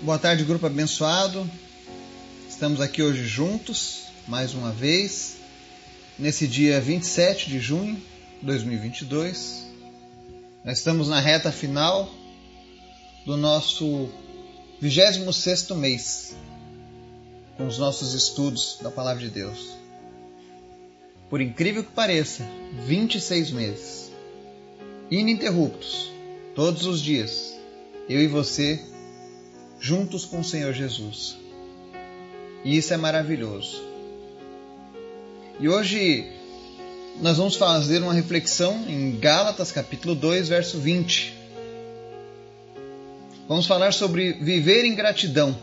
Boa tarde, grupo abençoado. Estamos aqui hoje juntos, mais uma vez, nesse dia 27 de junho de 2022. Nós estamos na reta final do nosso 26 mês com os nossos estudos da Palavra de Deus. Por incrível que pareça, 26 meses, ininterruptos, todos os dias, eu e você juntos com o Senhor Jesus. E isso é maravilhoso. E hoje nós vamos fazer uma reflexão em Gálatas capítulo 2, verso 20. Vamos falar sobre viver em gratidão.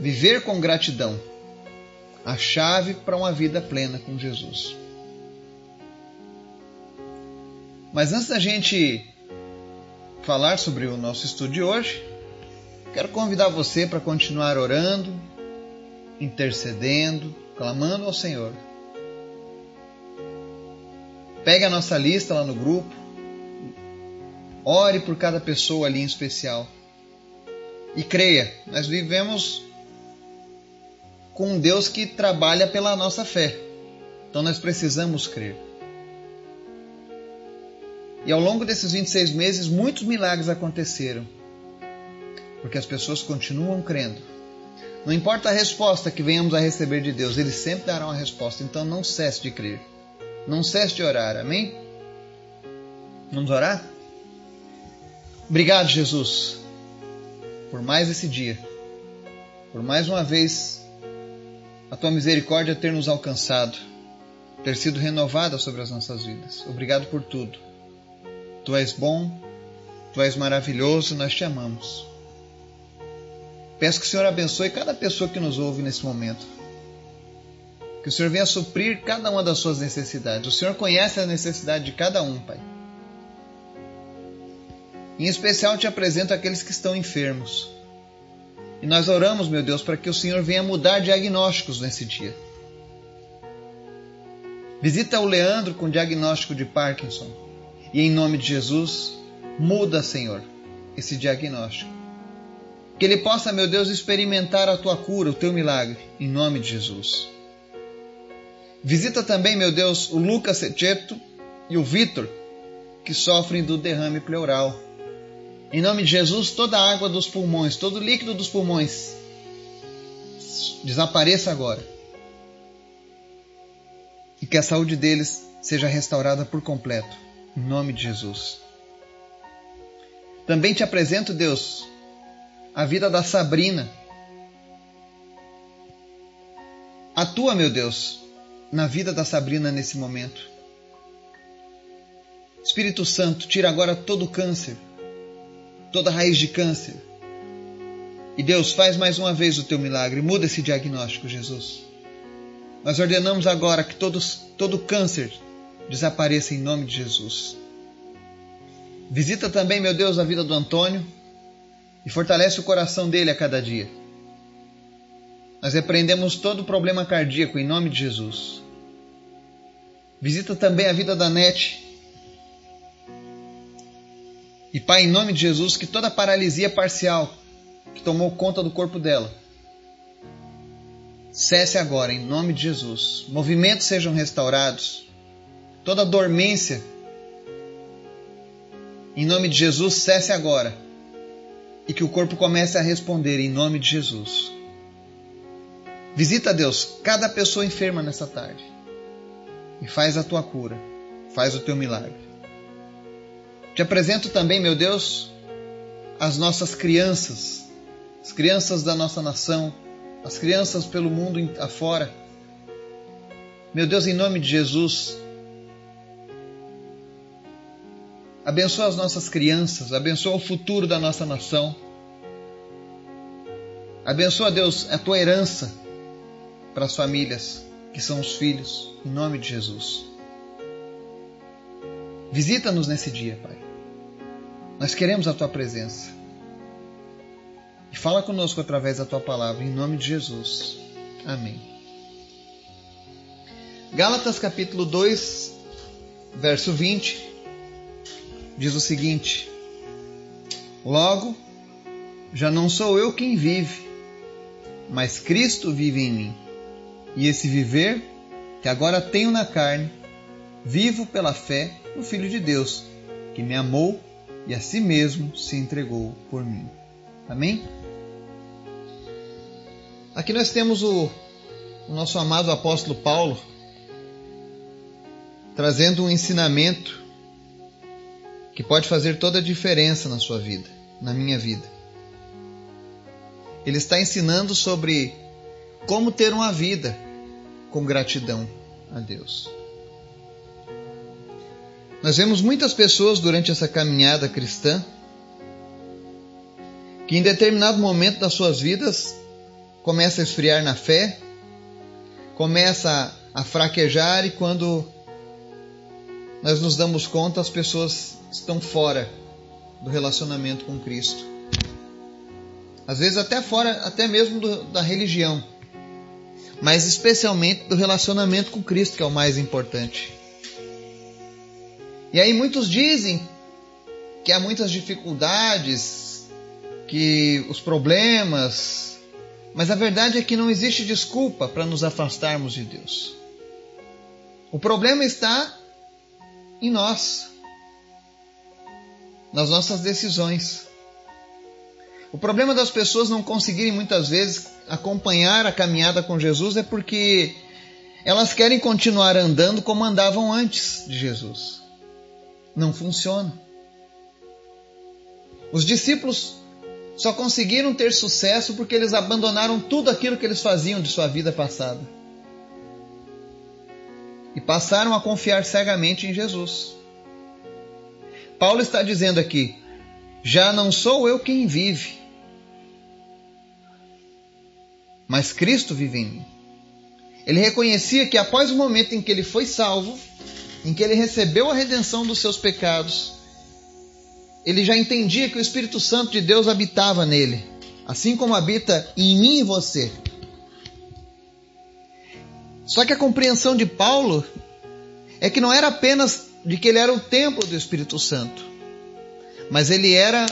Viver com gratidão. A chave para uma vida plena com Jesus. Mas antes da gente falar sobre o nosso estudo de hoje, quero convidar você para continuar orando, intercedendo, clamando ao Senhor. Pegue a nossa lista lá no grupo, ore por cada pessoa ali em especial. E creia, nós vivemos com um Deus que trabalha pela nossa fé. Então nós precisamos crer. E ao longo desses 26 meses, muitos milagres aconteceram. Porque as pessoas continuam crendo. Não importa a resposta que venhamos a receber de Deus, Ele sempre dará uma resposta. Então não cesse de crer. Não cesse de orar. Amém? Vamos orar? Obrigado, Jesus, por mais esse dia. Por mais uma vez a tua misericórdia ter nos alcançado, ter sido renovada sobre as nossas vidas. Obrigado por tudo. Tu és bom, Tu és maravilhoso, nós te amamos. Peço que o Senhor abençoe cada pessoa que nos ouve nesse momento. Que o Senhor venha suprir cada uma das suas necessidades. O Senhor conhece a necessidade de cada um, Pai. Em especial, te apresento aqueles que estão enfermos. E nós oramos, meu Deus, para que o Senhor venha mudar diagnósticos nesse dia. Visita o Leandro com diagnóstico de Parkinson. E em nome de Jesus, muda, Senhor, esse diagnóstico. Que ele possa, meu Deus, experimentar a tua cura, o teu milagre, em nome de Jesus. Visita também, meu Deus, o Lucas Secheto e o Vitor, que sofrem do derrame pleural. Em nome de Jesus, toda a água dos pulmões, todo o líquido dos pulmões, desapareça agora. E que a saúde deles seja restaurada por completo. Em nome de Jesus. Também te apresento, Deus, a vida da Sabrina. Atua, meu Deus, na vida da Sabrina nesse momento. Espírito Santo, tira agora todo o câncer, toda raiz de câncer. E Deus, faz mais uma vez o teu milagre, muda esse diagnóstico, Jesus. Nós ordenamos agora que todos, todo câncer desapareça em nome de Jesus. Visita também, meu Deus, a vida do Antônio e fortalece o coração dele a cada dia. Nós repreendemos todo problema cardíaco em nome de Jesus. Visita também a vida da Nete. E Pai, em nome de Jesus, que toda paralisia parcial que tomou conta do corpo dela cesse agora, em nome de Jesus. Movimentos sejam restaurados toda dormência. Em nome de Jesus, cesse agora. E que o corpo comece a responder em nome de Jesus. Visita, Deus, cada pessoa enferma nessa tarde. E faz a tua cura. Faz o teu milagre. Te apresento também, meu Deus, as nossas crianças, as crianças da nossa nação, as crianças pelo mundo afora. Meu Deus, em nome de Jesus, Abençoa as nossas crianças, abençoa o futuro da nossa nação. Abençoa, Deus, a tua herança para as famílias, que são os filhos, em nome de Jesus. Visita-nos nesse dia, Pai. Nós queremos a tua presença. E fala conosco através da tua palavra, em nome de Jesus. Amém. Gálatas capítulo 2, verso 20 diz o seguinte: Logo, já não sou eu quem vive, mas Cristo vive em mim. E esse viver que agora tenho na carne, vivo pela fé no Filho de Deus, que me amou e a si mesmo se entregou por mim. Amém? Aqui nós temos o, o nosso amado apóstolo Paulo trazendo um ensinamento que pode fazer toda a diferença na sua vida, na minha vida. Ele está ensinando sobre como ter uma vida com gratidão a Deus. Nós vemos muitas pessoas durante essa caminhada cristã que em determinado momento das suas vidas começa a esfriar na fé, começa a fraquejar e quando nós nos damos conta as pessoas estão fora do relacionamento com Cristo. Às vezes até fora, até mesmo do, da religião, mas especialmente do relacionamento com Cristo, que é o mais importante. E aí muitos dizem que há muitas dificuldades, que os problemas, mas a verdade é que não existe desculpa para nos afastarmos de Deus. O problema está em nós nas nossas decisões. O problema das pessoas não conseguirem muitas vezes acompanhar a caminhada com Jesus é porque elas querem continuar andando como andavam antes de Jesus. Não funciona. Os discípulos só conseguiram ter sucesso porque eles abandonaram tudo aquilo que eles faziam de sua vida passada. E passaram a confiar cegamente em Jesus. Paulo está dizendo aqui: já não sou eu quem vive, mas Cristo vive em mim. Ele reconhecia que após o momento em que ele foi salvo, em que ele recebeu a redenção dos seus pecados, ele já entendia que o Espírito Santo de Deus habitava nele, assim como habita em mim e você. Só que a compreensão de Paulo é que não era apenas de que ele era o templo do Espírito Santo, mas ele era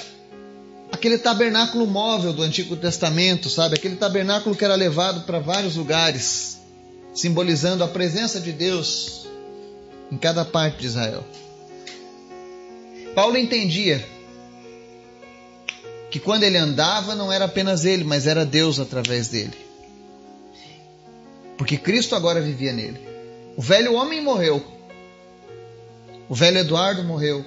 aquele tabernáculo móvel do Antigo Testamento, sabe? Aquele tabernáculo que era levado para vários lugares, simbolizando a presença de Deus em cada parte de Israel. Paulo entendia que quando ele andava não era apenas ele, mas era Deus através dele. Porque Cristo agora vivia nele. O velho homem morreu, o velho Eduardo morreu.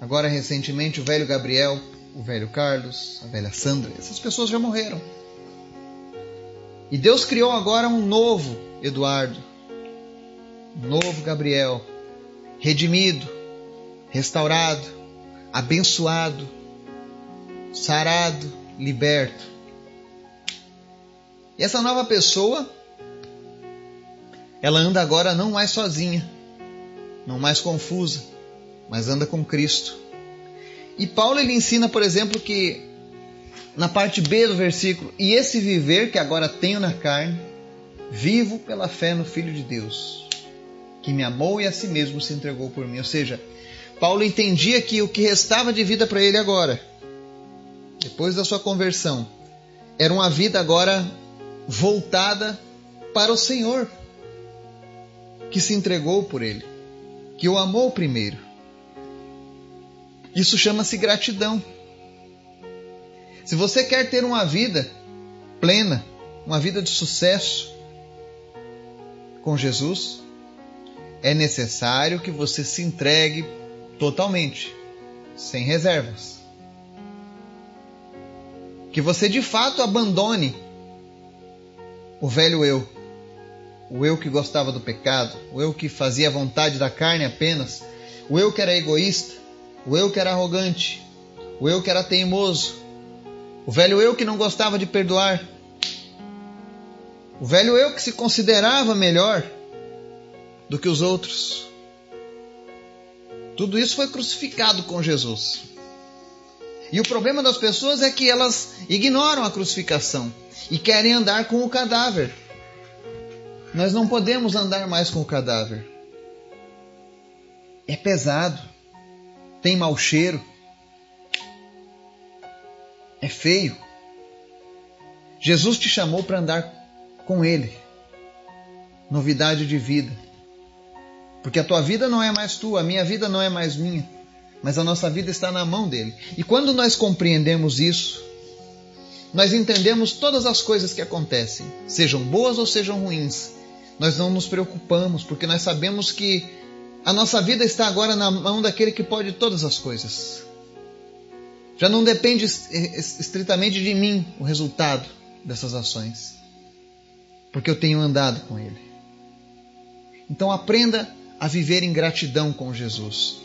Agora, recentemente, o velho Gabriel, o velho Carlos, a velha Sandra, essas pessoas já morreram. E Deus criou agora um novo Eduardo, um novo Gabriel, redimido, restaurado, abençoado, sarado, liberto. Essa nova pessoa, ela anda agora não mais sozinha não mais confusa, mas anda com Cristo. E Paulo ele ensina, por exemplo, que na parte B do versículo, e esse viver que agora tenho na carne, vivo pela fé no Filho de Deus, que me amou e a si mesmo se entregou por mim. Ou seja, Paulo entendia que o que restava de vida para ele agora, depois da sua conversão, era uma vida agora voltada para o Senhor, que se entregou por ele que o amou primeiro. Isso chama-se gratidão. Se você quer ter uma vida plena, uma vida de sucesso com Jesus, é necessário que você se entregue totalmente, sem reservas. Que você de fato abandone o velho eu. O eu que gostava do pecado, o eu que fazia a vontade da carne apenas, o eu que era egoísta, o eu que era arrogante, o eu que era teimoso, o velho eu que não gostava de perdoar, o velho eu que se considerava melhor do que os outros. Tudo isso foi crucificado com Jesus. E o problema das pessoas é que elas ignoram a crucificação e querem andar com o cadáver. Nós não podemos andar mais com o cadáver. É pesado, tem mau cheiro. é feio. Jesus te chamou para andar com Ele. Novidade de vida. Porque a tua vida não é mais tua, a minha vida não é mais minha, mas a nossa vida está na mão dele. E quando nós compreendemos isso, nós entendemos todas as coisas que acontecem, sejam boas ou sejam ruins. Nós não nos preocupamos, porque nós sabemos que a nossa vida está agora na mão daquele que pode todas as coisas. Já não depende estritamente de mim o resultado dessas ações, porque eu tenho andado com Ele. Então aprenda a viver em gratidão com Jesus.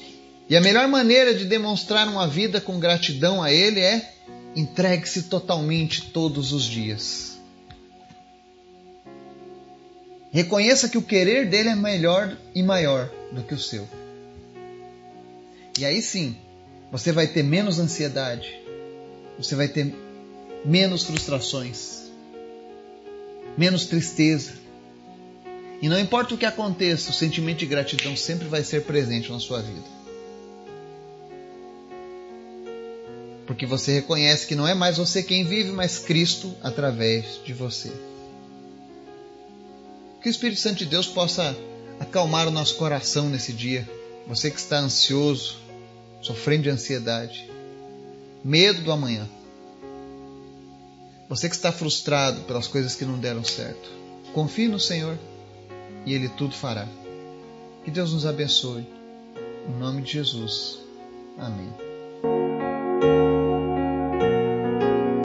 E a melhor maneira de demonstrar uma vida com gratidão a Ele é entregue-se totalmente todos os dias. Reconheça que o querer dele é melhor e maior do que o seu. E aí sim, você vai ter menos ansiedade, você vai ter menos frustrações, menos tristeza. E não importa o que aconteça, o sentimento de gratidão sempre vai ser presente na sua vida. Porque você reconhece que não é mais você quem vive, mas Cristo através de você. Que o Espírito Santo de Deus possa acalmar o nosso coração nesse dia. Você que está ansioso, sofrendo de ansiedade, medo do amanhã. Você que está frustrado pelas coisas que não deram certo. Confie no Senhor e Ele tudo fará. Que Deus nos abençoe. Em nome de Jesus. Amém.